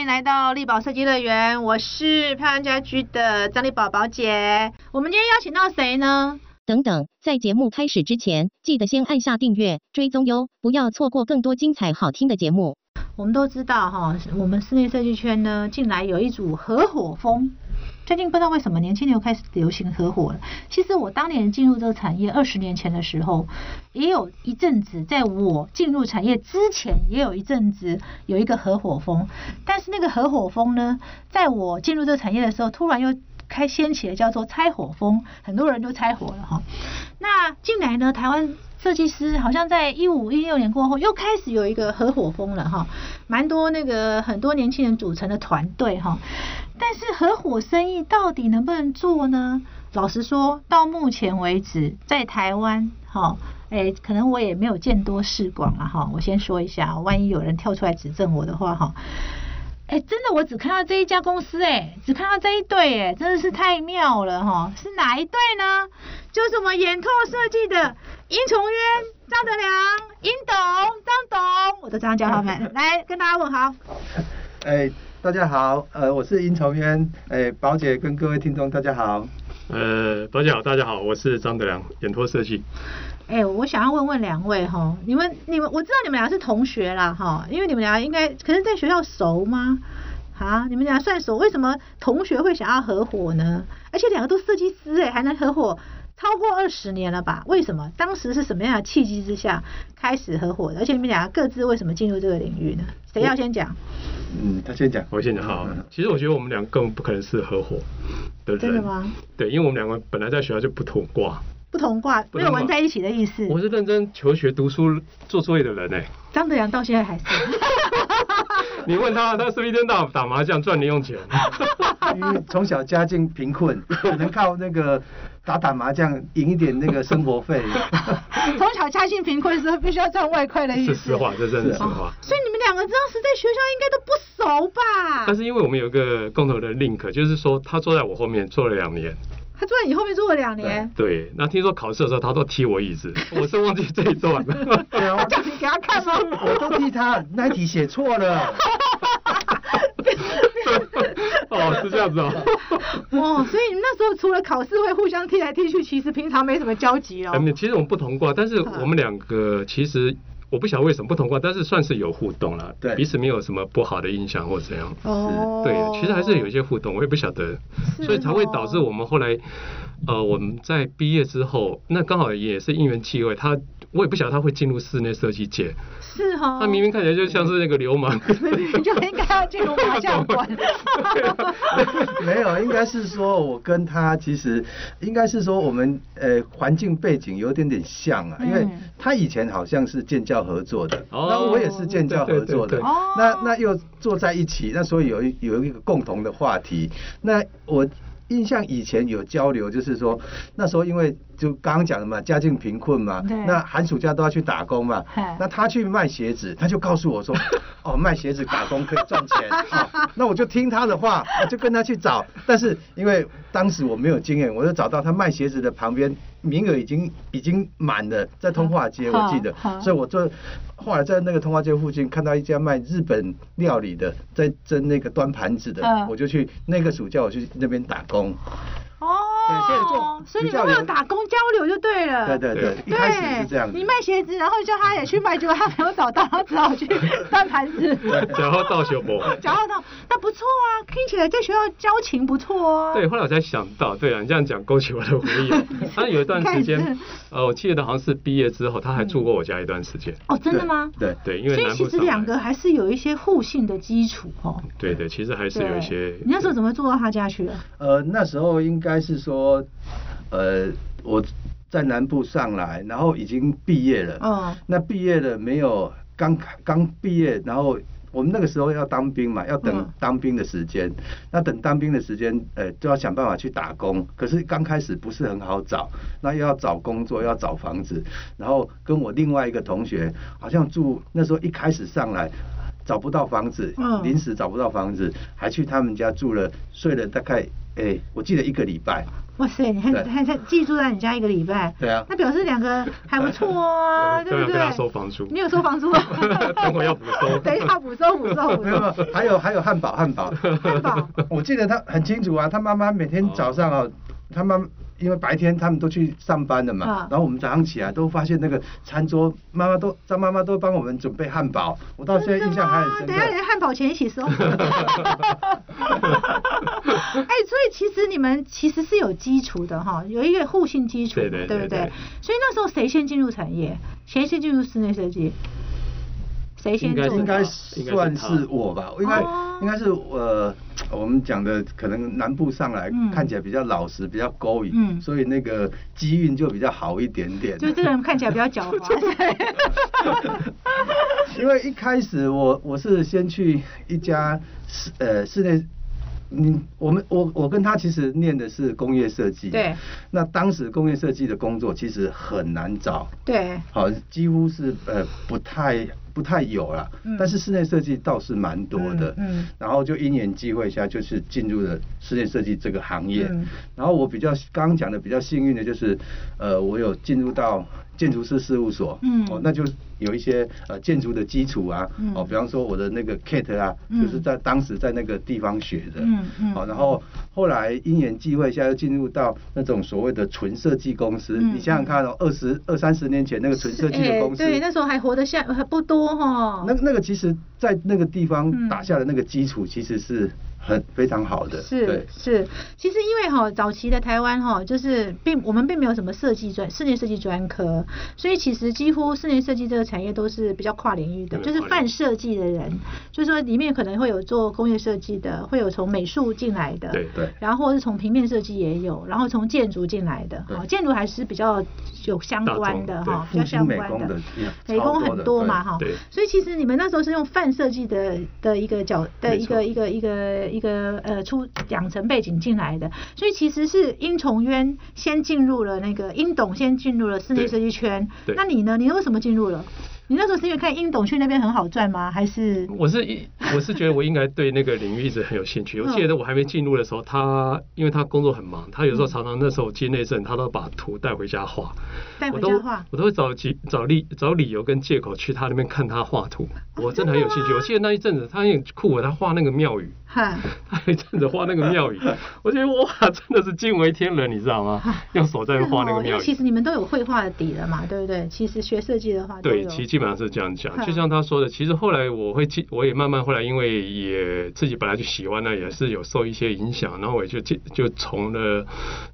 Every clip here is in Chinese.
迎来到力宝设计乐园，我是漂亮家居的张丽宝宝姐。我们今天邀请到谁呢？等等，在节目开始之前，记得先按下订阅、追踪哟，不要错过更多精彩好听的节目。我们都知道哈，我们室内设计圈呢，近来有一组合伙风。最近不知道为什么年轻人又开始流行合伙了。其实我当年进入这个产业二十年前的时候，也有一阵子，在我进入产业之前，也有一阵子有一个合伙风。但是那个合伙风呢，在我进入这个产业的时候，突然又开掀起了叫做拆伙风，很多人都拆伙了哈。那近来呢，台湾设计师好像在一五一六年过后，又开始有一个合伙风了哈，蛮多那个很多年轻人组成的团队哈。但是合伙生意到底能不能做呢？老实说，到目前为止，在台湾哈，哎，可能我也没有见多识广了哈。我先说一下，万一有人跳出来指正我的话哈。哎，真的，我只看到这一家公司，哎，只看到这一对，哎，真的是太妙了哈！是哪一对呢？就是我们眼拓设计的殷崇渊、张德良、殷董、张董，我都这样叫他们，来跟大家问好。哎，大家好，呃，我是殷崇渊，哎，宝姐跟各位听众大家好。呃，宝姐好，大家好，我是张德良，眼拓设计。哎，我想要问问两位哈，你们你们我知道你们俩是同学啦哈，因为你们俩应该可能在学校熟吗？啊，你们俩算熟，为什么同学会想要合伙呢？而且两个都设计师哎，还能合伙超过二十年了吧？为什么？当时是什么样的契机之下开始合伙的？而且你们俩各自为什么进入这个领域呢？谁要先讲？嗯，他先讲，我先讲好。其实我觉得我们两个根本不可能是合伙的人，真的吗？对，因为我们两个本来在学校就不同挂。不同挂没有玩在一起的意思。我是认真求学、读书、做作业的人哎。张德阳到现在还是。你问他，他是一天到晚打麻将赚零用钱。因为从小家境贫困，只能靠那个打打麻将赢一点那个生活费。从小家境贫困是必须要赚外快的意思。是实话，这真是实话。所以你们两个当时在学校应该都不熟吧？但是因为我们有一个共同的 link，就是说他坐在我后面坐了两年。他坐在你后面坐了两年。对，那听说考试的时候他都踢我椅子，我是忘记这一段了。我叫你给他看吗？我都替他，那题写错了。哦，是这样子哦。哦，所以那时候除了考试会互相踢来踢去，其实平常没什么交集哦。其实我们不同挂，但是我们两个其实。我不晓得为什么不同观，但是算是有互动了，对，彼此没有什么不好的印象或怎样。哦，对，其实还是有一些互动，我也不晓得，所以才会导致我们后来，呃，我们在毕业之后，那刚好也是因缘际会，他。我也不晓得他会进入室内设计界，是哈，他明明看起来就像是那个流氓，你就应该要进入麻将馆。没有，应该是说我跟他其实应该是说我们呃环境背景有点点像啊，因为他以前好像是建教合作的，那我也是建教合作的，那那又坐在一起，那所以有一有一个共同的话题，那我。印象以前有交流，就是说那时候因为就刚刚讲的嘛，家境贫困嘛，那寒暑假都要去打工嘛，那他去卖鞋子，他就告诉我说，哦，卖鞋子打工可以赚钱，那我就听他的话，我就跟他去找，但是因为当时我没有经验，我就找到他卖鞋子的旁边。名额已经已经满了，在通化街我记得，所以我就后来在那个通化街附近看到一家卖日本料理的，在蒸那个端盘子的，我就去那个暑假我去那边打工。哦，所以你们有打工交流就对了。对对对，一开始是这样。你卖鞋子，然后叫他也去卖，结果他没有找到，他只好去 端盘子。然后到学博。然后到，那不错啊，听起来在学校交情不错哦。对，后来我才想到，对啊，你这样讲勾起我的回忆。他有一段时间，呃，我记得好像是毕业之后，他还住过我家一段时间。哦，真的吗？对对，因为所以其实两个还是有一些互信的基础哦。对对，其实还是有一些。你那时候怎么住到他家去了？呃，那时候应该是说。呃，我在南部上来，然后已经毕业了。哦。那毕业了没有？刚刚毕业，然后我们那个时候要当兵嘛，要等当兵的时间。那等当兵的时间，呃，就要想办法去打工。可是刚开始不是很好找，那又要找工作，又要找房子。然后跟我另外一个同学，好像住那时候一开始上来找不到房子，临时找不到房子，还去他们家住了，睡了大概。哎，我记得一个礼拜。哇塞，你还还在寄住在你家一个礼拜？对啊。那表示两个还不错哦，对不对？收房租。你有收房租？等会要补收。等一下补收补收补收。没有，还有还有汉堡汉堡。汉堡。我记得他很清楚啊，他妈妈每天早上啊，他妈。因为白天他们都去上班了嘛，然后我们早上起来都发现那个餐桌，妈妈都张妈妈都帮我们准备汉堡，我到现在印象还很深刻。等下连汉堡钱一起收。哎，所以其实你们其实是有基础的哈，有一个互信基础，对不对？所以那时候谁先进入产业？谁先进入室内设计？谁先做？应该算是我吧，应该应该是呃，我们讲的可能南部上来看起来比较老实，比较勾引，所以那个机运就比较好一点点。就这个人看起来比较狡猾。因为一开始我我是先去一家室呃室内。嗯，我们我我跟他其实念的是工业设计，对。那当时工业设计的工作其实很难找，对。好，几乎是呃不太不太有了，但是室内设计倒是蛮多的，嗯。然后就因缘机会下，就是进入了室内设计这个行业。然后我比较刚刚讲的比较幸运的就是，呃，我有进入到。建筑师事务所，嗯，哦，那就有一些呃建筑的基础啊，哦，比方说我的那个 Kate 啊，就是在当时在那个地方学的，嗯嗯，好，然后后来因缘际会下又进入到那种所谓的纯设计公司，你想想看哦，二十二三十年前那个纯设计的公司，对，那时候还活得下还不多哈，那那个其实在那个地方打下的那个基础其实是。很非常好的，是是，其实因为哈早期的台湾哈就是并我们并没有什么设计专室内设计专科，所以其实几乎室内设计这个产业都是比较跨领域的，就是泛设计的人，就是说里面可能会有做工业设计的，会有从美术进来的，对对，然后是从平面设计也有，然后从建筑进来的，哈，建筑还是比较有相关的哈，比较相关的，美工很多嘛哈，所以其实你们那时候是用泛设计的的一个角的一个一个一个。一个呃出养成背景进来的，所以其实是殷崇渊先进入了那个殷董先进入了室内设计圈，那你呢？你为什么进入了？你那时候是因为看殷董去那边很好赚吗？还是我是一我是觉得我应该对那个领域一直很有兴趣。我记得我还没进入的时候，他因为他工作很忙，他有时候常常那时候接内政，他都把图带回家画。带回家画，我都会找几找理找理由跟借口去他那边看他画图。我真的很有兴趣。我记得那一阵子他很酷啊，他画那个庙宇。他还站着画那个庙宇，我觉得哇，真的是惊为天人，你知道吗？用手在画那个庙宇。其实你们都有绘画的底了嘛，对不对？其实学设计的话，对，其实基本上是这样讲。就像他说的，其实后来我会进，我也慢慢后来因为也自己本来就喜欢呢，也是有受一些影响，然后我就进就从了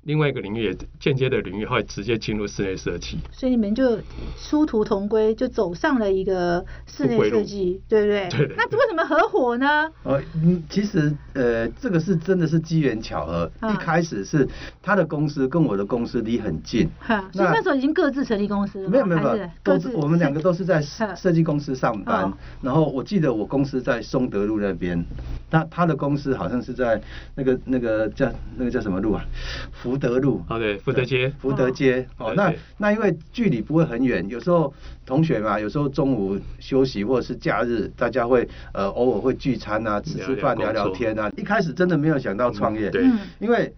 另外一个领域，间接的领域，后来直接进入室内设计。所以你们就殊途同归，就走上了一个室内设计，对不对？对。那为什么合伙呢？呃，嗯，其实。其实，呃，这个是真的是机缘巧合。一开始是他的公司跟我的公司离很近，哈，所以那时候已经各自成立公司了。没有没有没有，各自我们两个都是在设计公司上班。然后我记得我公司在松德路那边，那他的公司好像是在那个那个叫那个叫什么路啊？福德路。哦，对，福德街。福德街。哦，那那因为距离不会很远，有时候同学嘛，有时候中午休息或者是假日，大家会呃偶尔会聚餐啊，吃吃饭聊。聊天啊，一开始真的没有想到创业，对，因为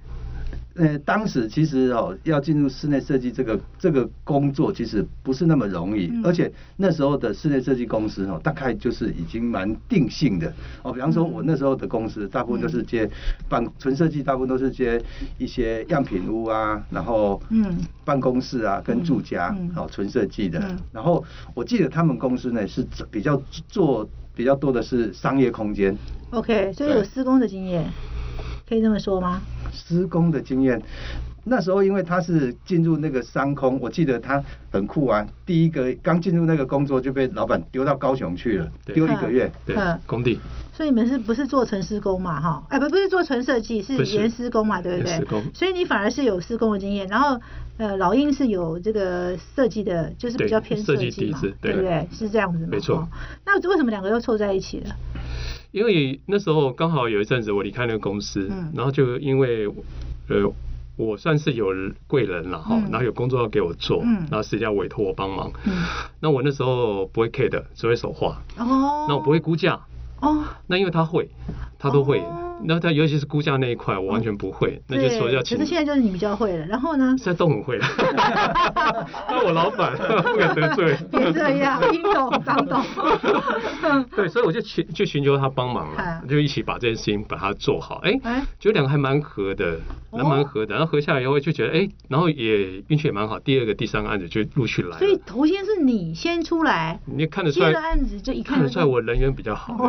呃当时其实哦要进入室内设计这个这个工作其实不是那么容易，而且那时候的室内设计公司哦大概就是已经蛮定性的。哦，比方说我那时候的公司大部分都是接办纯设计，大部分都是接一些样品屋啊，然后嗯。办公室啊跟住家哦纯设计的，然后我记得他们公司呢是比较做。比较多的是商业空间。OK，所以有施工的经验，可以这么说吗？施工的经验，那时候因为他是进入那个商空，我记得他很酷啊。第一个刚进入那个工作就被老板丢到高雄去了，丢一个月，对，工地。所以你们是不是做纯施工嘛？哈，哎，不，不是做纯设计，是研施工嘛，对不对？所以你反而是有施工的经验，然后呃，老鹰是有这个设计的，就是比较偏设计嘛，对不对？是这样子吗？没错。那为什么两个又凑在一起了？因为那时候刚好有一阵子我离开那个公司，然后就因为呃，我算是有贵人了哈，然后有工作要给我做，然后私下委托我帮忙。那我那时候不会 K 的，只会手画。哦。那我不会估价。哦，那因为他会，他都会，那他尤其是估价那一块，我完全不会，那就说要请。可是现在就是你比较会了，然后呢？现在都很会了。那我老板不敢得罪。别这样，殷董、张董。对，所以我就寻就寻求他帮忙了，就一起把这件事情把它做好。哎，觉得两个还蛮合的，还蛮合的。然后合下来以后就觉得，哎，然后也运气也蛮好。第二个、第三个案子就陆续来。所以头先是你先出来，你看得出来。案子就一看得出来我人缘比较好。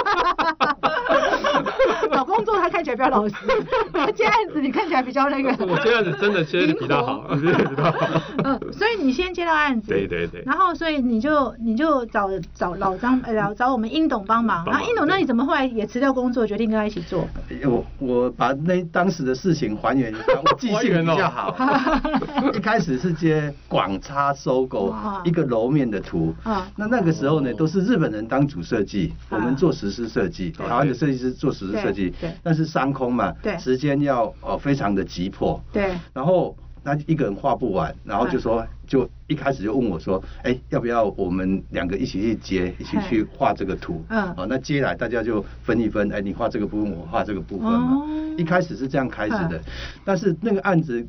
看起来比较老实，接案子你看起来比较那个。我接案子真的接的比较好，比较好。嗯，所以你先接到案子，对对对。然后所以你就你就找找老张，呃，找我们英董帮忙。然后英董那你怎么后来也辞掉工作，决定跟他一起做？我我把那当时的事情还原一下，我记性比较好。一开始是接广差收购一个楼面的图，那那个时候呢都是日本人当主设计，我们做实施设计，台湾的设计师做实施设计。对。但是商空嘛，对，时间要呃非常的急迫。对。然后他一个人画不完，然后就说，就一开始就问我说，哎，要不要我们两个一起去接，一起去画这个图？嗯。哦，那接下来大家就分一分，哎，你画这个部分，我画这个部分嘛。哦。一开始是这样开始的，但是那个案子。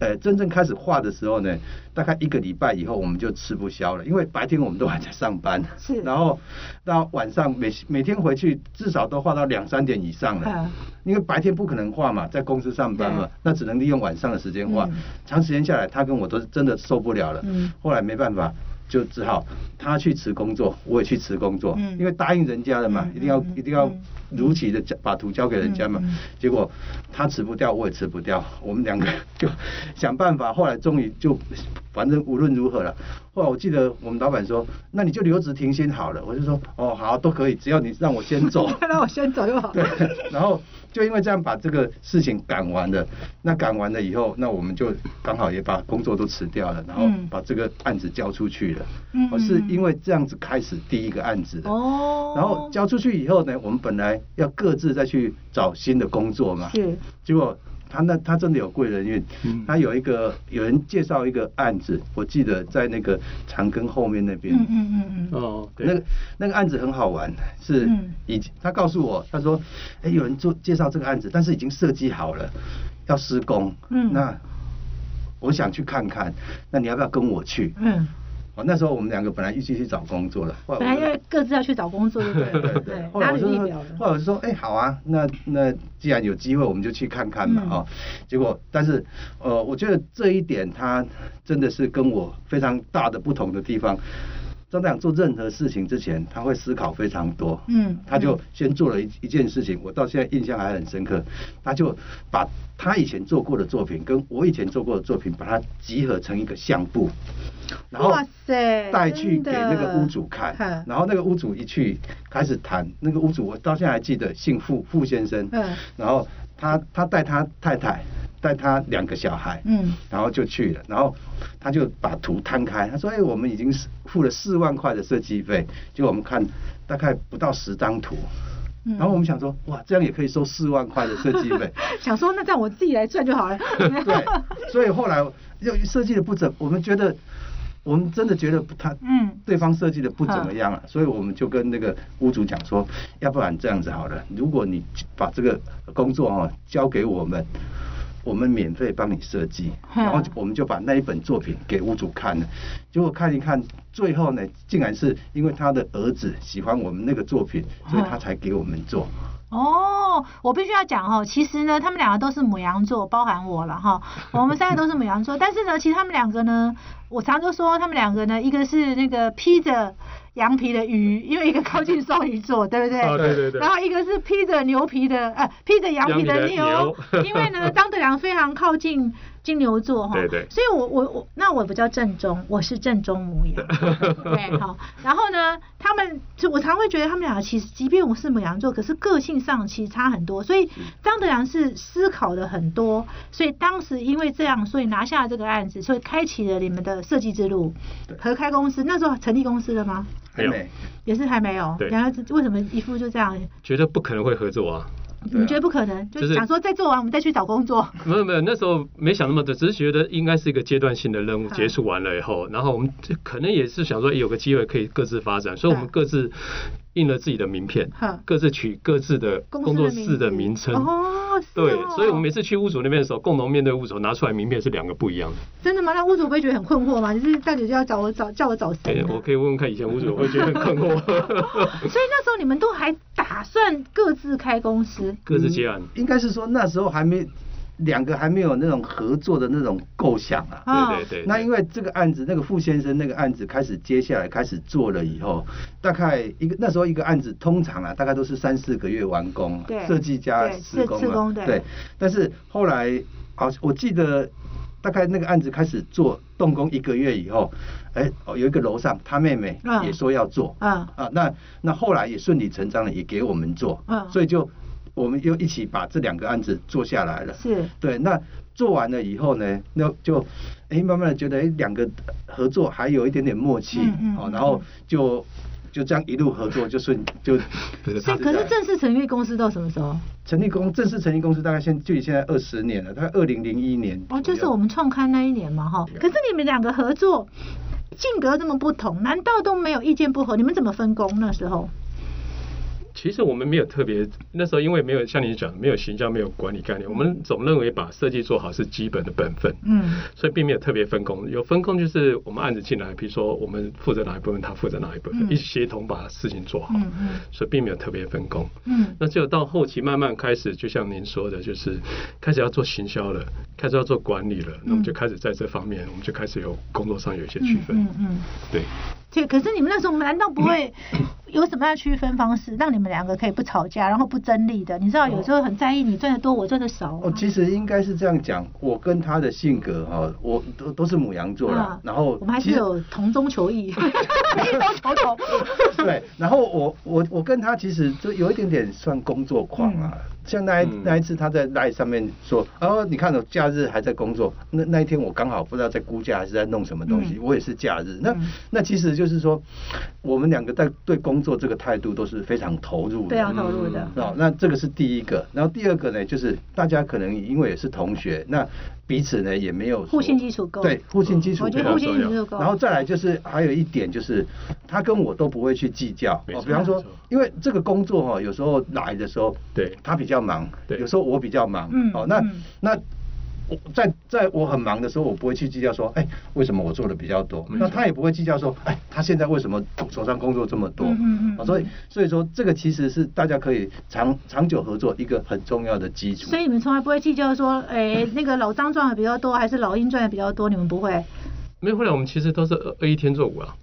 呃，真正开始画的时候呢，大概一个礼拜以后，我们就吃不消了，因为白天我们都还在上班，是，然后到晚上每每天回去至少都画到两三点以上了，因为白天不可能画嘛，在公司上班嘛，那只能利用晚上的时间画，长时间下来，他跟我都真的受不了了，后来没办法。就只好他去辞工作，我也去辞工作，因为答应人家了嘛，一定要一定要如期的交把图交给人家嘛。结果他辞不掉，我也辞不掉，我们两个 就想办法，后来终于就反正无论如何了。后来我记得我们老板说，那你就留职停薪好了。我就说哦好都可以，只要你让我先走，让我先走就好。对，然后。就因为这样把这个事情赶完了，那赶完了以后，那我们就刚好也把工作都辞掉了，然后把这个案子交出去了。嗯，是因为这样子开始第一个案子的。哦。然后交出去以后呢，我们本来要各自再去找新的工作嘛。是。结果。他那他真的有贵人运，他有一个有人介绍一个案子，我记得在那个长庚后面那边。嗯嗯嗯嗯。哦，那个那个案子很好玩，是已经他告诉我，他说，哎，有人做介绍这个案子，但是已经设计好了，要施工。嗯。那我想去看看，那你要不要跟我去？嗯。哦，那时候我们两个本来一起去找工作的，本来因为各自要去找工作，对对对。后来我就说，后来我就说，哎，好啊，那那既然有机会，我们就去看看嘛，哦。结果，但是，呃，我觉得这一点他真的是跟我非常大的不同的地方。张队长做任何事情之前，他会思考非常多。嗯，他就先做了一一件事情，我到现在印象还很深刻。他就把他以前做过的作品，跟我以前做过的作品，把它集合成一个相簿，然后带去给那个屋主看。然后那个屋主一去开始谈，那个屋主我到现在还记得，姓傅，傅先生。嗯，然后他他带他太太。带他两个小孩，嗯，然后就去了，然后他就把图摊开，他说：“哎，我们已经付了四万块的设计费，就我们看大概不到十张图，然后我们想说，哇，这样也可以收四万块的设计费，想说那这样我自己来赚就好了。对，所以后来又设计的不怎，我们觉得我们真的觉得他，嗯，对方设计的不怎么样了，所以我们就跟那个屋主讲说，要不然这样子好了，如果你把这个工作哈交给我们。我们免费帮你设计，然后我们就把那一本作品给屋主看了，结果看一看，最后呢，竟然是因为他的儿子喜欢我们那个作品，所以他才给我们做。哦，我必须要讲哦，其实呢，他们两个都是母羊座，包含我了哈，我们三个都是母羊座，但是呢，其实他们两个呢，我常都说他们两个呢，一个是那个披着。羊皮的鱼，因为一个靠近双鱼座，对不对？对对对。然后一个是披着牛皮的，呃，披着羊皮的牛，因为呢，张德良非常靠近。金牛座哈，对对，所以我我我那我不叫正宗，我是正宗母羊，对好。然后呢，他们就我常会觉得他们俩其实，即便我是母羊座，可是个性上其实差很多。所以张德良是思考的很多，所以当时因为这样，所以拿下了这个案子，所以开启了你们的设计之路。合开公司那时候成立公司了吗？没有，也是还没有。两个为什么一副就这样？觉得不可能会合作啊。你觉得不可能？就是想说再做完我们再去找工作。没有没有，那时候没想那么多，只是觉得应该是一个阶段性的任务 结束完了以后，然后我们可能也是想说有个机会可以各自发展，所以我们各自。印了自己的名片，各自取各自的工作室的名称。哦，对，所以我们每次去屋主那边的时候，共同面对屋主，拿出来名片是两个不一样的。真的吗？那屋主不会觉得很困惑吗？就是大姐就要找我找叫我找谁？我可以问问看，以前屋主会觉得很困惑。所以那时候你们都还打算各自开公司，各自接案。应该是说那时候还没。两个还没有那种合作的那种构想啊，对对对。那因为这个案子，那个傅先生那个案子开始接下来开始做了以后，大概一个那时候一个案子通常啊，大概都是三四个月完工，设计加施工对。但是后来好，我记得大概那个案子开始做动工一个月以后，哎，有一个楼上他妹妹也说要做，啊啊，那那后来也顺理成章的也给我们做，嗯，所以就。我们又一起把这两个案子做下来了，是对。那做完了以后呢，那就哎慢慢的觉得哎两个合作还有一点点默契，好，然后就就这样一路合作，就顺就。是，可是正式成立公司到什么时候？成立公正式成立公司大概现距离现在二十年了，大概二零零一年。哦，就是我们创刊那一年嘛，哈。可是你们两个合作性格这么不同，难道都没有意见不合？你们怎么分工那时候？其实我们没有特别，那时候因为没有像你讲，没有形象，没有管理概念，我们总认为把设计做好是基本的本分，嗯，所以并没有特别分工。有分工就是我们案子进来，比如说我们负责哪一部分，他负责哪一部分，一起协同把事情做好，嗯嗯，所以并没有特别分工，嗯，那只有到后期慢慢开始，就像您说的，就是开始要做行销了，开始要做管理了，那我们就开始在这方面，我们就开始有工作上有一些区分，嗯嗯，对。对，可是你们那时候难道不会 有什么样的区分方式，让你们两个可以不吵架，然后不争利的？你知道有时候很在意你赚的多，我赚的少。哦，其实应该是这样讲，我跟他的性格哈，我都都是母羊座的，然后我们还是有同中求异，异中求同。对，然后我我我跟他其实就有一点点算工作狂啊。像那一那一次，他在 line 上面说，哦，你看，我假日还在工作。那那一天我刚好不知道在估价还是在弄什么东西，我也是假日。那那其实就是说，我们两个在对工作这个态度都是非常投入的，非常投入的。哦，那这个是第一个。然后第二个呢，就是大家可能因为也是同学，那。彼此呢也没有互信基础够，对互信基础我觉得互信基础够。然后再来就是还有一点就是，他跟我都不会去计较。哦，比方说，因为这个工作哈，有时候来的时候，对，他比较忙，对，有时候我比较忙，嗯，哦，那那。在在我很忙的时候，我不会去计较说，哎，为什么我做的比较多？那他也不会计较说，哎，他现在为什么手上工作这么多？嗯嗯。所以所以说，这个其实是大家可以长长久合作一个很重要的基础。所以你们从来不会计较说，哎，那个老张赚的比较多，还是老鹰赚的比较多？你们不会？没有，后来我们其实都是二一天做五啊，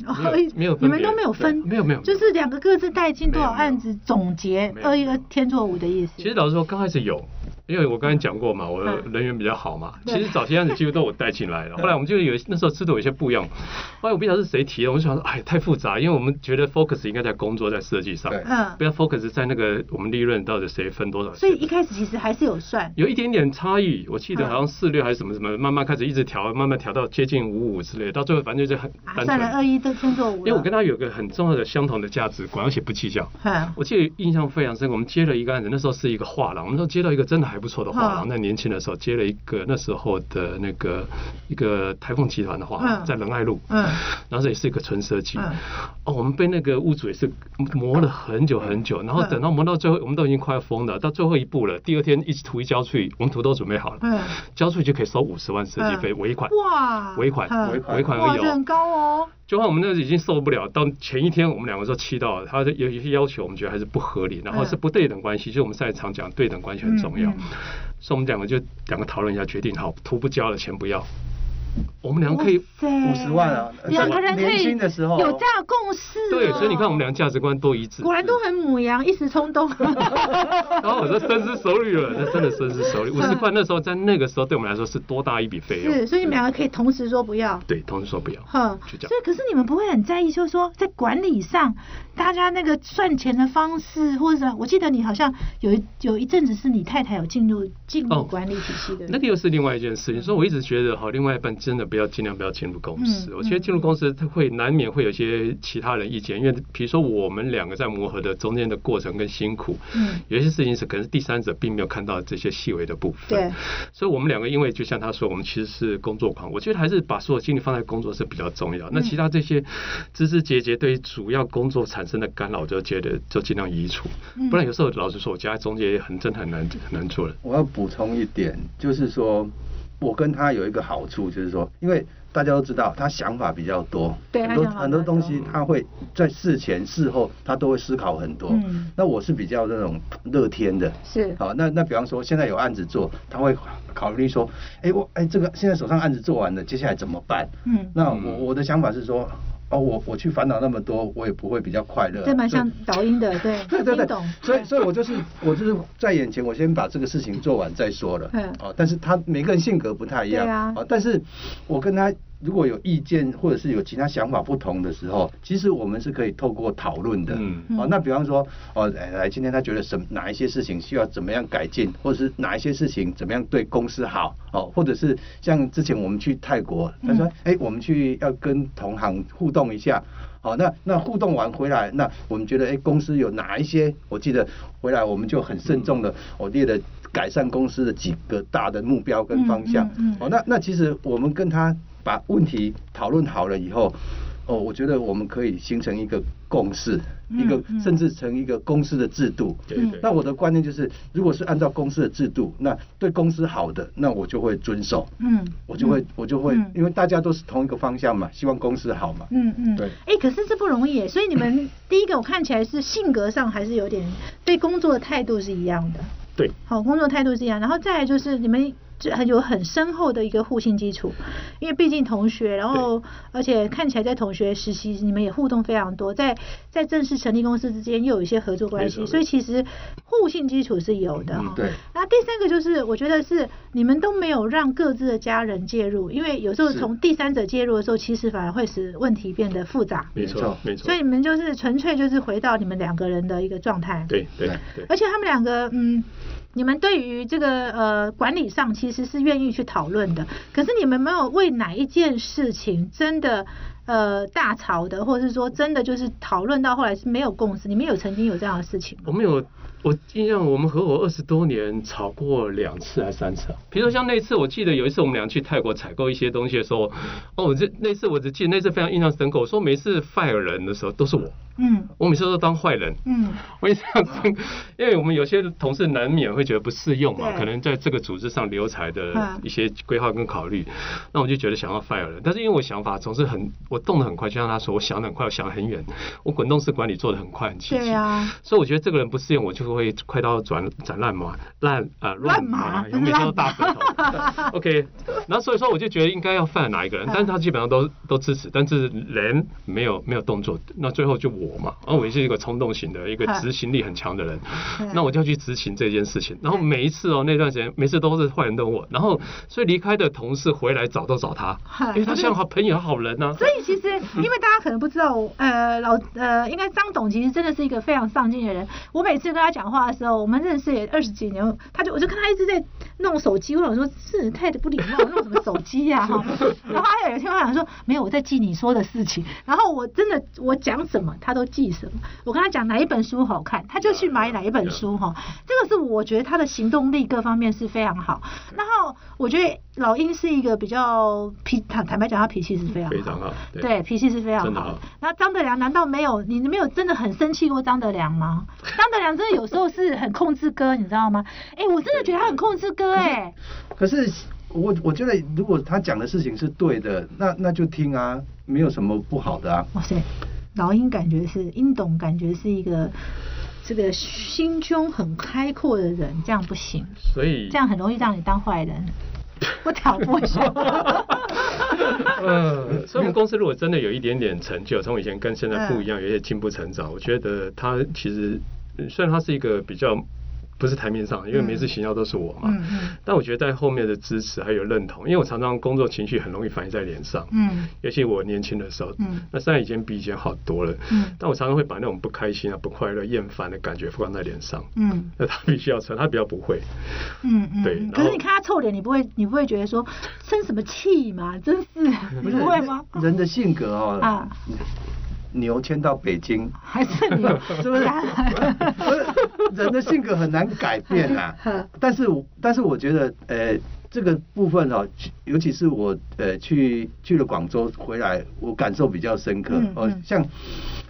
没有，你们都没有分，没有没有，就是两个各自带进多少案子，总结二一天做五的意思。其实老实说，刚开始有。因为我刚才讲过嘛，我人缘比较好嘛。其实早期案子几乎都我带进来了。后来我们就有那时候制度有些不一样。后来我不晓得是谁提的，我就想说，哎，太复杂。因为我们觉得 focus 应该在工作在设计上，嗯，不要 focus 在那个我们利润到底谁分多少。所以一开始其实还是有算，有一点点差异。我记得好像四六还是什么什么，慢慢开始一直调，慢慢调到接近五五之类，到最后反正就很算了二一都先做五。因为我跟他有个很重要的相同的价值观，而且不计较。我记得印象非常深，我们接了一个案子，那时候是一个画廊，我们都接到一个真的还不错的画廊。那年轻的时候接了一个那时候的那个一个台风集团的话，在仁爱路，嗯，然后这也是一个纯设计，哦，我们被那个屋主也是磨了很久很久，然后等到磨到最后，我们都已经快要疯了，到最后一步了，第二天一图一交出去，我们图都准备好了，嗯，交出去就可以收五十万设计费尾款，哇，尾款尾尾款而已哦，很高哦。就怕我们那已经受不了，到前一天我们两个都气到了，他有一些要求，我们觉得还是不合理，然后是不对等关系，就我们在场讲对等关系很重要，所以我们两个就两个讨论一下，决定好图不交了，钱不要。我们两个可以五十万啊，两个人可以有这样共识。对，所以你看我们两个价值观都一致。果然都很母羊，一时冲动。然后我说深思熟虑了，那真的深思熟虑。五十块那时候在那个时候对我们来说是多大一笔费用？是，所以你们两个可以同时说不要。对，同时说不要。哼，所以可是你们不会很在意，就是说在管理上，大家那个算钱的方式，或者我记得你好像有一有一阵子是你太太有进入进入管理体系的。那个又是另外一件事情。所以我一直觉得哈，另外一半真的。不要尽量不要进入公司。我觉得进入公司他会难免会有些其他人意见，因为比如说我们两个在磨合的中间的过程跟辛苦，嗯，有些事情是可能是第三者并没有看到这些细微的部分。对，所以我们两个因为就像他说，我们其实是工作狂，我觉得还是把所有精力放在工作是比较重要。那其他这些枝枝节节对于主要工作产生的干扰，就觉得就尽量移除，不然有时候老实说，我夹在中间也很真的很难很难做了。我要补充一点，就是说。我跟他有一个好处，就是说，因为大家都知道他想法比较多，对很多很多东西他会在事前事后他都会思考很多。嗯，那我是比较那种乐天的，是。好，那那比方说现在有案子做，他会考虑说，哎我哎这个现在手上案子做完了，接下来怎么办？嗯，那我我的想法是说。哦，我我去烦恼那么多，我也不会比较快乐。这蛮像导音的，对，对对对，所以所以我就是我就是在眼前，我先把这个事情做完再说了。嗯，哦，但是他每个人性格不太一样，对啊，但是我跟他。如果有意见或者是有其他想法不同的时候，其实我们是可以透过讨论的。嗯，哦，那比方说，哦，来，今天他觉得什哪一些事情需要怎么样改进，或者是哪一些事情怎么样对公司好，哦，或者是像之前我们去泰国，他说，哎，我们去要跟同行互动一下，好，那那互动完回来，那我们觉得，哎，公司有哪一些？我记得回来我们就很慎重的，我列了改善公司的几个大的目标跟方向。嗯，哦，那那其实我们跟他。把问题讨论好了以后，哦，我觉得我们可以形成一个共识，一个甚至成一个公司的制度。对对。那我的观念就是，如果是按照公司的制度，那对公司好的，那我就会遵守。嗯。我就会我就会，因为大家都是同一个方向嘛，希望公司好嘛。嗯嗯。对。哎，可是这不容易，所以你们第一个我看起来是性格上还是有点对工作的态度是一样的。对。好，工作态度是一样，然后再来就是你们。很有很深厚的一个互信基础，因为毕竟同学，然后而且看起来在同学实习，你们也互动非常多，在在正式成立公司之间又有一些合作关系，所以其实互信基础是有的。对。那第三个就是，我觉得是你们都没有让各自的家人介入，因为有时候从第三者介入的时候，其实反而会使问题变得复杂。没错，没错。所以你们就是纯粹就是回到你们两个人的一个状态。对对对。而且他们两个，嗯。你们对于这个呃管理上其实是愿意去讨论的，可是你们没有为哪一件事情真的呃大吵的，或者是说真的就是讨论到后来是没有共识。你们有曾经有这样的事情吗？我们有。我印象我们合伙二十多年，吵过两次还是三次啊？比如说像那次，我记得有一次我们俩去泰国采购一些东西的时候，哦，这那次我只记得那次非常印象深刻。我说每次 fire 人的时候都是我，嗯，我每次都当坏人，嗯，我印象深，因为我们有些同事难免会觉得不适用嘛，可能在这个组织上留才的一些规划跟考虑，那我就觉得想要 fire 人，但是因为我想法总是很，我动得很快，就像他说，我想得很快，我想得很远，我滚动式管理做得很快很积极，所以我觉得这个人不适用，我就。会快刀转斩烂麻，烂啊乱麻，有每次都大舌头。OK，然后所以说我就觉得应该要犯哪一个人，但是他基本上都都支持，但是人没有没有动作，那最后就我嘛，然后我也是一个冲动型的一个执行力很强的人，那我就要去执行这件事情。然后每一次哦那段时间，每次都是坏人都我，然后所以离开的同事回来找都找他，因为他像好朋友好人呐。所以其实因为大家可能不知道，呃老呃应该张董其实真的是一个非常上进的人，我每次跟他讲。讲话的时候，我们认识也二十几年，他就我就看他一直在弄手机，我想说这人太不礼貌，弄什么手机呀哈。然后他有一天我想说，没有我在记你说的事情，然后我真的我讲什么他都记什么。我跟他讲哪一本书好看，他就去买哪一本书哈。这个是我觉得他的行动力各方面是非常好。然后我觉得老鹰是一个比较脾坦坦白讲，他脾气是非常非常好，对脾气是非常好。那张德良难道没有你没有真的很生气过张德良吗？张德良真的有。都是很控制哥，你知道吗？哎，我真的觉得他很控制歌，哎。可是我我觉得，如果他讲的事情是对的，那那就听啊，没有什么不好的啊。哇塞，老鹰感觉是英董，感觉是一个这个心胸很开阔的人，这样不行。所以这样很容易让你当坏人，我挑拨。嗯，所以我们公司如果真的有一点点成就，从以前跟现在不一样，有些进步成长，我觉得他其实。虽然他是一个比较不是台面上，因为每次行销都是我嘛。但我觉得在后面的支持还有认同，因为我常常工作情绪很容易反映在脸上。嗯。尤其我年轻的时候。嗯。那现在以前比以前好多了。嗯。但我常常会把那种不开心啊、不快乐、厌烦的感觉放在脸上。嗯。那他必须要撑，他比较不会。嗯嗯。对。可是你看他臭脸，你不会，你不会觉得说生什么气嘛？真是，不会吗？人的性格哦。啊。牛迁到北京，还是牛，是不是？不是，人的性格很难改变呐。但是，但是我觉得，呃，这个部分哦，尤其是我呃去去了广州回来，我感受比较深刻。哦，像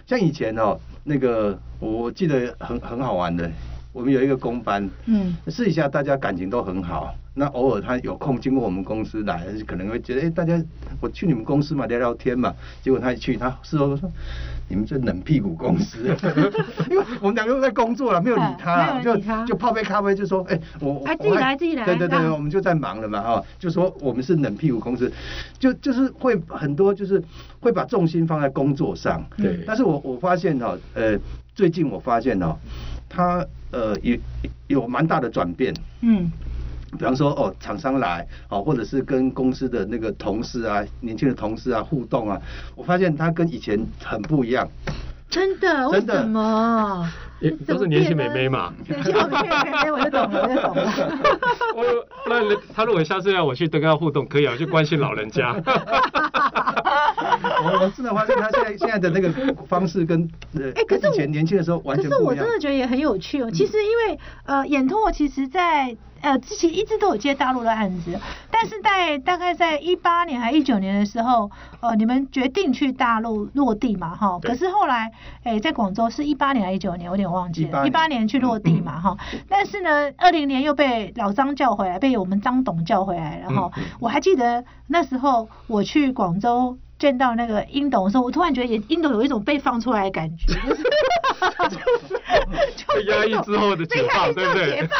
像以前哦，那个我记得很很好玩的，我们有一个工班，嗯，试一下大家感情都很好。那偶尔他有空经过我们公司来，可能会觉得，哎，大家我去你们公司嘛聊聊天嘛。结果他一去，他事后说，你们这冷屁股公司，因为我们两个都在工作了，没有理他，就就泡杯咖啡，就说，哎，我我自己来自己来，对对对，我们就在忙了嘛，哈，就说我们是冷屁股公司，就就是会很多就是会把重心放在工作上，对。但是我我发现哈，呃，最近我发现哦，他呃有有蛮大的转变，嗯。比方说哦，厂商来哦，或者是跟公司的那个同事啊，年轻的同事啊互动啊，我发现他跟以前很不一样。真的？为什么？都是年轻美眉嘛。年轻美眉，我就懂了，我就懂了。我那他如果下次要我去跟他互动，可以啊，去关心老人家。我我真的发现他现在现在的那个方式跟呃，跟以前年轻的时候完全不一样。可是我真的觉得也很有趣哦。其实因为呃，眼通我其实在。呃，之前一直都有接大陆的案子，但是在大概在一八年还一九年的时候，呃，你们决定去大陆落地嘛，哈。可是后来，哎，在广州是一八年还一九年，我有点忘记了。一八年去落地嘛，哈。但是呢，二零年又被老张叫回来，被我们张董叫回来，然后我还记得那时候我去广州。见到那个英董的时候，我突然觉得也英董有一种被放出来的感觉，就是 被压抑之后的解放，对不对？解放，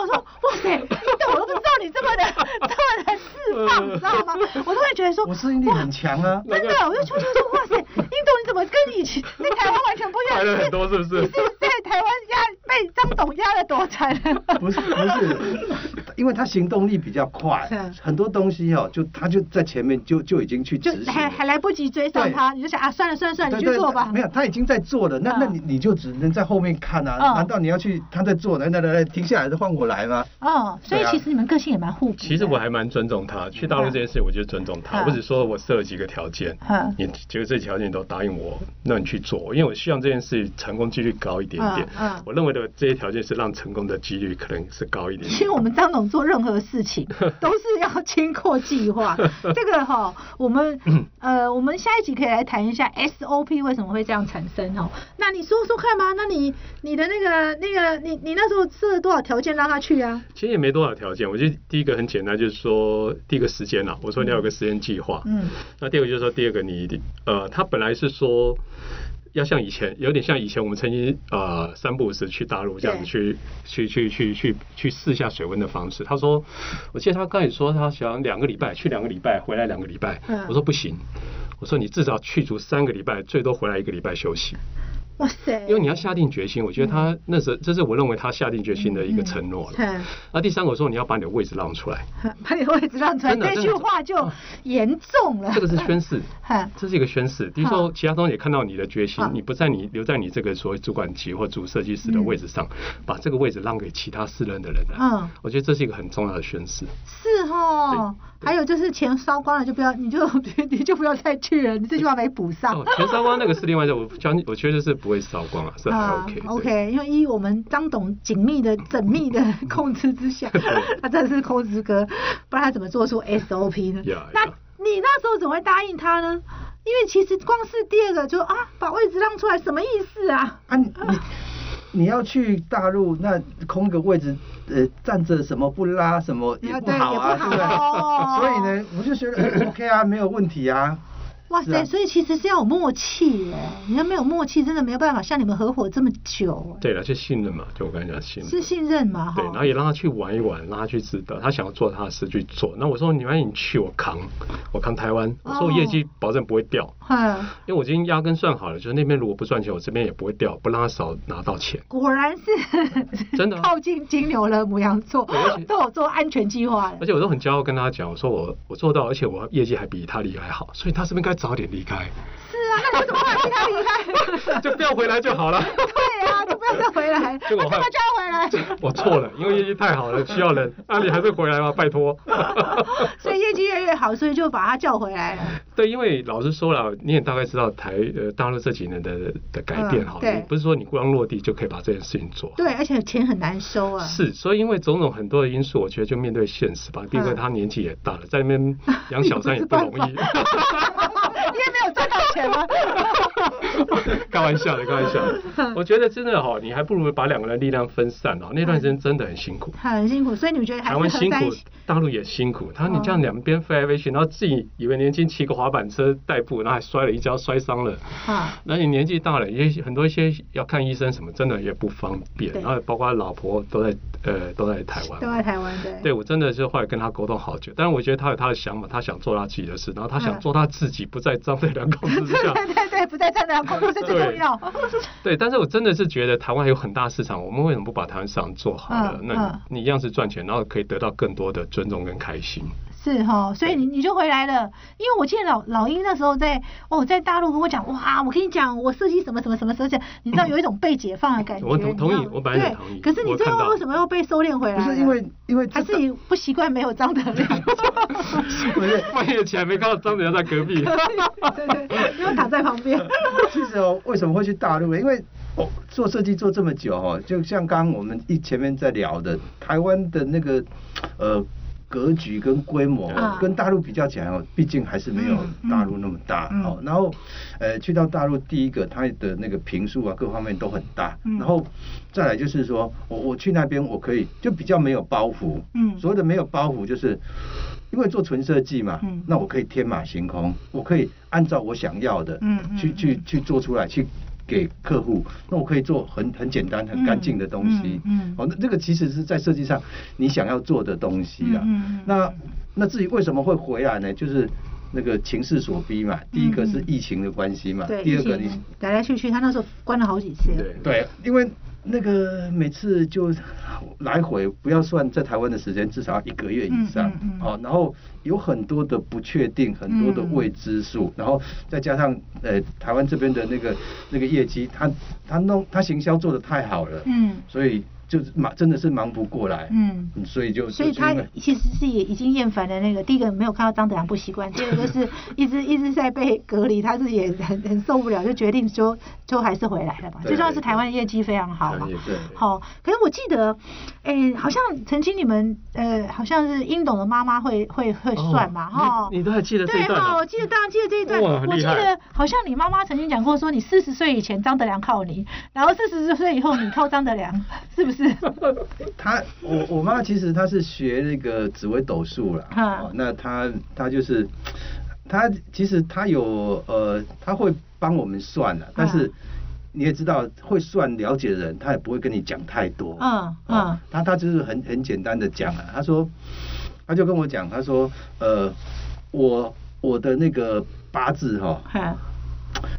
我说哇塞，英董我都不知道你这么的这么的释放，你知道吗？我突然觉得说，我适应力很强啊，真的，我就悄悄说哇塞，英董你怎么跟以前在台湾完全不一样？快乐很多是不是？你是在台湾压被张董压的多惨？不是不是，因为他行动力比较快，很多东西哦，就他就在前面就就已经去执行。还来不及追上他，你就想啊，算了算了算了，你去做吧。没有，他已经在做了，那那你你就只能在后面看啊。难道你要去他在做，来来来来，停下来的换我来吗？哦，所以其实你们个性也蛮互补。其实我还蛮尊重他，去大陆这件事，我就尊重他。我只说我设了几个条件，你觉得这条件都答应我，那你去做，因为我希望这件事成功几率高一点点。嗯，我认为的这些条件是让成功的几率可能是高一点。其实我们张总做任何事情 都是要经过计划，这个哈，我们。呃，我们下一集可以来谈一下 SOP 为什么会这样产生哦。那你说说看吧，那你你的那个那个，你你那时候设了多少条件让他去啊？其实也没多少条件，我觉得第一个很简单，就是说第一个时间啊，我说你要有个时间计划。嗯。那第二个就是说，第二个你呃，他本来是说。要像以前，有点像以前我们曾经呃三步时去大陆这样子去去去去去去试下水温的方式。他说，我记得他刚才说他想两个礼拜去两个礼拜回来两个礼拜，我说不行，我说你至少去足三个礼拜，最多回来一个礼拜休息。哇塞！因为你要下定决心，我觉得他那时候这是我认为他下定决心的一个承诺了。那第三个说你要把你的位置让出来，把你的位置让出来，这句话就严重了。这个是宣誓，这是一个宣誓。比如说其他东西也看到你的决心，你不在你留在你这个所谓主管级或主设计师的位置上，把这个位置让给其他四任的人。嗯，我觉得这是一个很重要的宣誓。是哦。还有就是钱烧光了就不要，你就 你就不要再去了，你这句话没补上。钱烧光那个是另外一个，我相信我确实是不会烧光啊，是还 OK。OK，因为依我们张董紧密的、缜密的控制之下，他真的是控制哥，不然他怎么做出 SOP 呢？那你那时候怎么会答应他呢？因为其实光是第二个就啊，把位置让出来什么意思啊？啊你。你要去大陆，那空个位置，呃，站着什么不拉什么也不好啊，对不对？所以呢，我就觉得 OK 啊，没有问题啊。哇塞，所以其实是要有默契耶，你要没有默契，真的没有办法像你们合伙这么久。对了，就信任嘛，就我跟你讲信任。是信任嘛？对，然后也让他去玩一玩，让他去知道他想要做他的事去做。那我说你万一你去我扛，我扛台湾，我说我业绩保证不会掉。嗯。因为我已经压根算好了，就是那边如果不赚钱，我这边也不会掉，不让他少拿到钱。果然是 真的靠近金牛了，母羊座 都有做安全计划。而且我都很骄傲跟他讲，我说我我做到，而且我业绩还比他厉害好，所以他是不是该早点离开？是啊，那你怎么还让他离开？就不要回来就好了。对啊，就不要再回来。结果他就要回来。我错了，因为业绩太好了，需要人。那 你还是回来吧，拜托。所以业绩越越好，所以就把他叫回来了。对，因为老实说了，你也大概知道台呃大陆这几年的的改变哈，不是说你光落地就可以把这件事情做。对，而且钱很难收啊。是，所以因为种种很多的因素，我觉得就面对现实吧。第一个，他年纪也大了，在那边养小三也不容易。你也没有赚到钱吗？开玩笑的，开玩笑的。我觉得真的哈，你还不如把两个人力量分散哦。那段时间真的很辛苦，很辛苦。所以你们觉得台湾辛苦，大陆也辛苦。他说你这样两边飞来飞去，然后自己以为年轻骑个滑板车代步，然后还摔了一跤，摔伤了。啊，那你年纪大了，也很多一些要看医生什么，真的也不方便。然后包括老婆都在呃都在台湾，都在台湾对。对我真的是后来跟他沟通好久，但是我觉得他有他的想法，他想做他自己的事，然后他想做他自己，不在张飞两控制下。对对对，不在张飞两控制最重要。对，但是我真的是觉得台湾有很大市场，我们为什么不把台湾市场做好了？那你一样是赚钱，然后可以得到更多的尊重跟开心。是哈，所以你你就回来了，因为我记得老老鹰那时候在哦，在大陆跟我讲，哇，我跟你讲，我设计什么什么什么设计，你知道有一种被解放的感觉。我同同意，我本来同意。可是你最后为什么又被收敛回来？不是因为因为还是你不习惯没有张德亮。半夜起来没看到张德亮在隔壁。对对，因为躺在旁边。其实哦，为什么会去大陆？因为哦，做设计做这么久哦，就像刚刚我们一前面在聊的，台湾的那个呃。格局跟规模跟大陆比较起来哦，毕竟还是没有大陆那么大哦。然后，呃，去到大陆第一个，它的那个平数啊，各方面都很大。然后再来就是说，我我去那边我可以就比较没有包袱。嗯。所谓的没有包袱，就是因为做纯设计嘛，那我可以天马行空，我可以按照我想要的，嗯，去去去做出来去。给客户，那我可以做很很简单、很干净的东西。嗯，哦，那这个其实是在设计上你想要做的东西啊。嗯那那至于为什么会回来呢？就是那个情势所逼嘛。第一个是疫情的关系嘛。对。第二个你来来去去，他那时候关了好几次。对对，因为。那个每次就来回不要算在台湾的时间，至少要一个月以上，好，然后有很多的不确定，很多的未知数，然后再加上呃台湾这边的那个那个业绩，他他弄他行销做的太好了，嗯，所以。就是忙，真的是忙不过来，嗯，所以就所以他其实是也已经厌烦了那个第一个没有看到张德良不习惯，第二个是 一直一直在被隔离，他是也很很受不了，就决定说就还是回来了吧。最重要是台湾的业绩非常好嘛，好。可是我记得，哎，好像曾经你们呃，好像是英董的妈妈会会会算嘛，哈，你都还记得这一段？对哈，我记得当然记得这一段。我记得好像你妈妈曾经讲过，说你四十岁以前张德良靠你，然后四十岁以后你靠张德良，是不是？他我我妈其实她是学那个紫微斗数了，哦，那她她就是她其实她有呃，她会帮我们算了，但是你也知道会算了解的人，他也不会跟你讲太多，嗯嗯，他他就是很很简单的讲啊，他说他就跟我讲，他说呃我我的那个八字哈，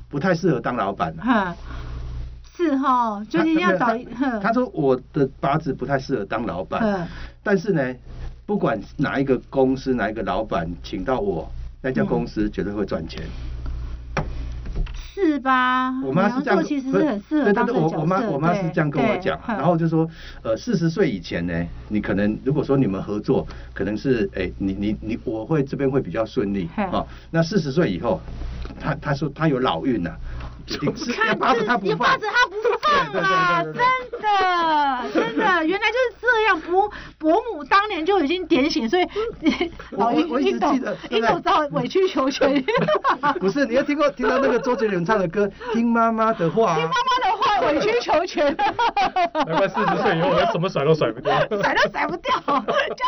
不太适合当老板。是哈，就是要找。他说我的八字不太适合当老板，但是呢，不管哪一个公司哪一个老板请到我，那家公司绝对会赚钱。是吧？我妈是这样，其实是很适合当我我妈我妈是这样跟我讲，然后就说，呃，四十岁以前呢，你可能如果说你们合作，可能是哎，你你你我会这边会比较顺利啊。那四十岁以后，他他说他有老运呐。看，八字他不放啦，真的，真的，原来就是这样。伯伯母当年就已经点醒，所以 老鹰一直记得，一直到委曲求全。不是，你要听过听到那个周杰伦唱的歌《听妈妈的话》？听妈妈的话，委曲求全。难怪四十岁以后我怎么甩都甩不掉，甩都甩不掉，叫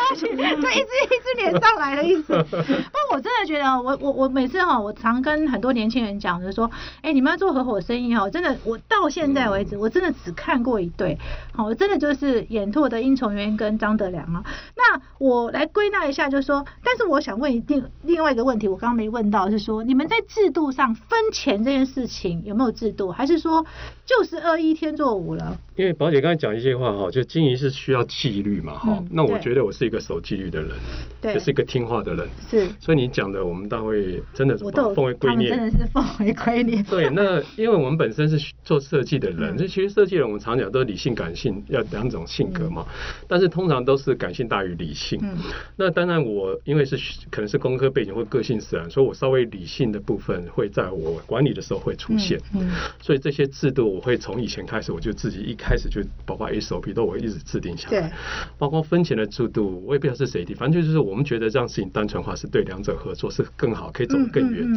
他去，就一直一直连上来的意思。不，我真的觉得，我我我每次哈，我常跟很多年轻人讲，就说，哎，你们要做合伙生意哈，真的，我到现在为止，我真的只看过一对，好，我真的就是演拓的殷崇元跟张德良啊。那我来归纳一下，就是说，但是我想问一另另外一个问题，我刚刚没问到，是说你们在制度上分钱这件事情有没有制度，还是说就是二一天作五了？因为宝姐刚才讲一些话哈，就经营是需要纪律嘛哈，那我觉得我是一个守纪律的人，对，是一个听话的人，是。所以你讲的，我们大会真的是奉为圭臬，真的是奉为圭臬。对，那因为我们本身是做设计的人，这其实设计人我们常讲都是理性感性要两种性格嘛，但是通常都是感性大于理性。嗯。那当然我因为是可能是工科背景或个性使然，所以我稍微理性的部分会在我管理的时候会出现。嗯。所以这些制度我会从以前开始我就自己一。开始就包括 SOP 都我一直制定下来，包括分钱的制度，我也不知道是谁提，反正就是我们觉得这样事情单纯化是对两者合作是更好，可以走得更远。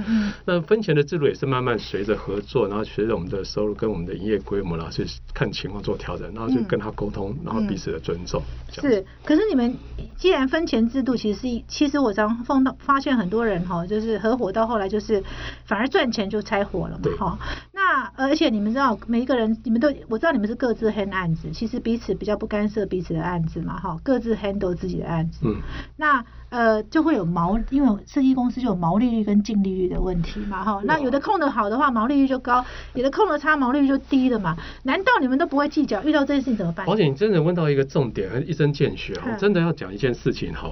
那分钱的制度也是慢慢随着合作，然后随着我们的收入跟我们的营业规模，然后去看情况做调整，然后就跟他沟通，然后彼此的尊重。是，可是你们既然分钱制度，其实是其实我常碰到发现很多人哈，就是合伙到后来就是反而赚钱就拆伙了嘛哈。那而且你们知道每一个人，你们都我知道你们是各。自 handle 案子，其实彼此比较不干涉彼此的案子嘛，哈，各自 handle 自己的案子。嗯，那呃就会有毛，因为设计公司就有毛利率跟净利率的问题嘛，哈。那有的控的好的话，毛利率就高；有的控的差，毛利率就低的嘛。难道你们都不会计较？遇到这件事情怎么办？而且你真的问到一个重点，一针见血哈，真的要讲一件事情哈。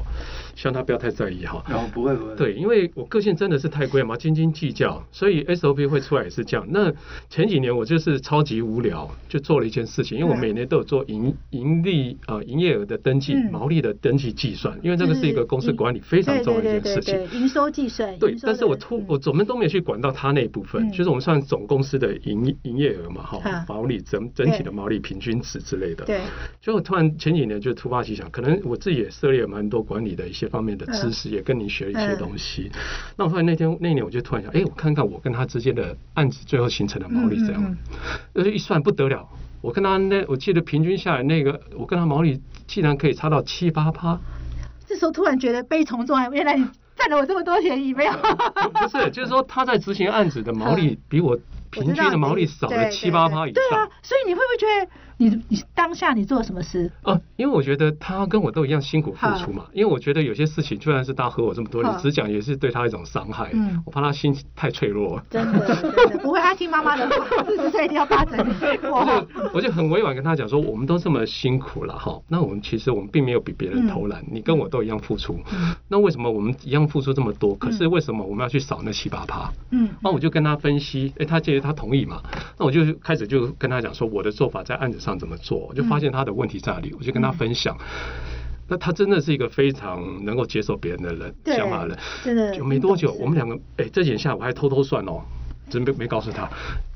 希望他不要太在意哈。然后不会不会。对，因为我个性真的是太贵嘛，斤斤计较，所以 SOP 会出来也是这样。那前几年我就是超级无聊，就做了一件事情，因为我每年都有做盈盈利啊营业额的登记、毛利的登记计算，因为这个是一个公司管理非常重要的一件事情。营收计算。对，但是我突我我们都没有去管到他那部分，就是我们算总公司的营营业额嘛，哈，毛利整整体的毛利平均值之类的。对。就突然前几年就突发奇想，可能我自己也涉猎蛮多管理的一些。方面的知识也跟你学了一些东西。那我发现那天那年我就突然想，哎，我看看我跟他之间的案子最后形成的毛利这样，那就一算不得了。我跟他那我记得平均下来那个，我跟他毛利竟然可以差到七八趴。这时候突然觉得悲从中来，原来你占了我这么多便宜没有？不是，就是说他在执行案子的毛利比我平均的毛利少了七八趴以上。对啊，所以你会不会觉得？你你当下你做了什么事？哦，因为我觉得他跟我都一样辛苦付出嘛。因为我觉得有些事情，就算是他和我这么多，你只讲也是对他一种伤害。嗯，我怕他心太脆弱。真的，真的不会，他听妈妈的话，四十岁一定要八成。我就我就很委婉跟他讲说，我们都这么辛苦了哈，那我们其实我们并没有比别人偷懒，你跟我都一样付出。那为什么我们一样付出这么多？可是为什么我们要去少那七八趴？嗯，那我就跟他分析，哎，他其实他同意嘛，那我就开始就跟他讲说，我的做法在案子上怎么做，我就。发现他的问题在哪里，我就跟他分享。那他真的是一个非常能够接受别人的人，想法人。真的，就没多久，我们两个哎，这眼下我还偷偷算哦，真没没告诉他。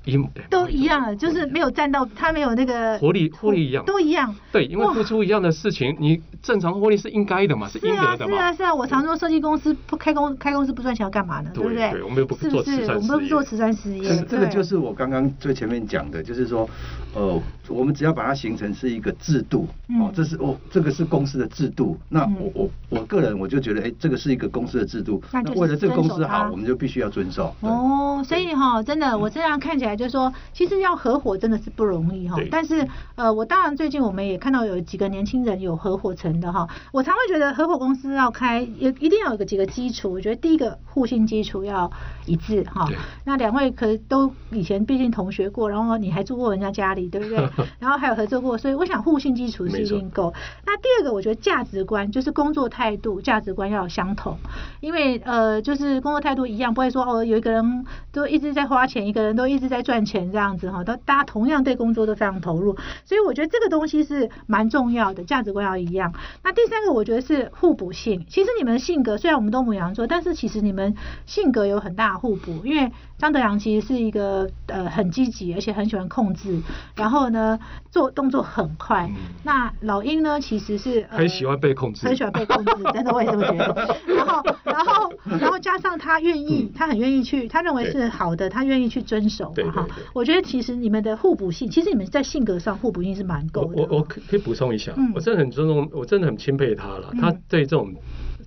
一都一样，就是没有占到，他没有那个活力，活力一样，都一样。对，因为付出一样的事情，你正常获利是应该的嘛，是应得的嘛。是啊，是啊，我常说设计公司不开公开公司不赚钱要干嘛呢？对不对？我们又不做慈善事业。我们不做慈善事业。这个就是我刚刚最前面讲的，就是说，呃，我们只要把它形成是一个制度，哦，这是我，这个是公司的制度。那我我我个人我就觉得，哎，这个是一个公司的制度。那为了这个公司好，我们就必须要遵守。哦，所以哈，真的，我这样看起来就是说，其实。要合伙真的是不容易哈，但是呃，我当然最近我们也看到有几个年轻人有合伙成的哈。我常会觉得合伙公司要开，也一定要有个几个基础。我觉得第一个互信基础要一致哈。那两位可都以前毕竟同学过，然后你还住过人家家里，对不对？然后还有合作过，所以我想互信基础是一定够。那第二个，我觉得价值观就是工作态度、价值观要相同，因为呃，就是工作态度一样，不会说哦，有一个人都一直在花钱，一个人都一直在赚钱这样子。哈，都大家同样对工作都非常投入，所以我觉得这个东西是蛮重要的，价值观要一样。那第三个我觉得是互补性，其实你们的性格虽然我们都母羊座，但是其实你们性格有很大互补，因为张德阳其实是一个呃很积极，而且很喜欢控制，然后呢做动作很快。那老鹰呢其实是很喜欢被控制，很喜欢被控制，真的我也这么觉得。然后然后然后加上他愿意，他很愿意去，他认为是好的，他愿意去遵守。对。嘛哈。我觉得其实你们的互补性，其实你们在性格上互补性是蛮够的。我我可可以补充一下，我真的很尊重，我真的很钦佩他了。他对这种。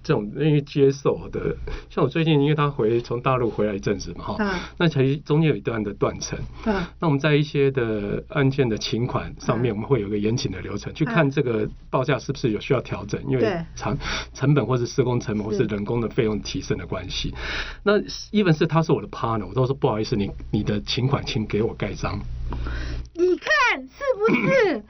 这种愿意接受的，像我最近，因为他回从大陆回来一阵子嘛，哈，那其实中间有一段的断层，那我们在一些的案件的请款上面，我们会有个严谨的流程，去看这个报价是不是有需要调整，因为成成本或是施工成本或是人工的费用提升的关系。那 even 是他是我的 partner，我都说不好意思，你你的请款请给我盖章。你看是不是？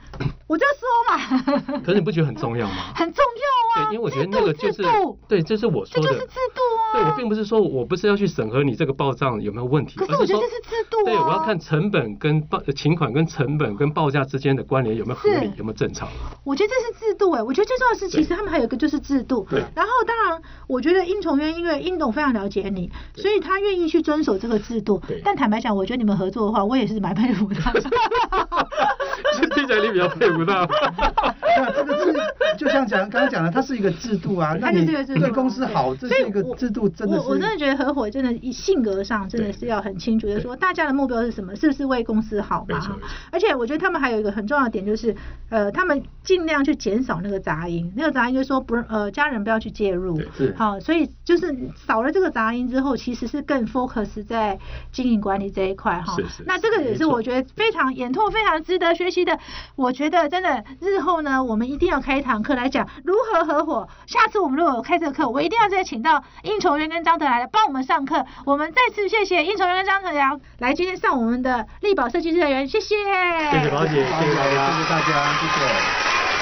我就说嘛。可是你不觉得很重要吗？很重要啊。对，因为我觉得那个就是对，这是我说的。这就是制度啊。对，我并不是说我不是要去审核你这个报账有没有问题，可是我觉得这是制度。对，我要看成本跟报请款跟成本跟报价之间的关联有没有合理，有没有正常。我觉得这是制度哎，我觉得最重要的是，其实他们还有一个就是制度。对。然后当然，我觉得殷崇渊因为殷董非常了解你，所以他愿意去遵守这个制度。对。但坦白讲，我觉得你们合作的话，我也是蛮佩服他。听起来你比较佩服他。这个是就像讲刚刚讲的，它是一个制度啊。它就是一个制度。对公司好，这是一个制度，真的是。我我真的觉得合伙真的性格上真的是要很清楚的说，大家的目标是什么？是不是为公司好嘛？而且我觉得他们还有一个很重要的点就是，呃，他们尽量去减少那个杂音。那个杂音就是说不呃家人不要去介入。好，所以就是少了这个杂音之后，其实是更 focus 在经营管理这一块哈。那这个也是我觉得非常眼拓非常值得学习的。我觉得真的日后呢，我们一定要开一堂课来讲如何合伙。下次我们如果有开这个课，我一定要再请到应酬员跟张德来帮我们上课。我们再次谢谢应酬员跟张德良来今天上我们的力宝设计师的人，谢谢。谢谢宝姐，谢谢大家，谢谢大家，谢谢。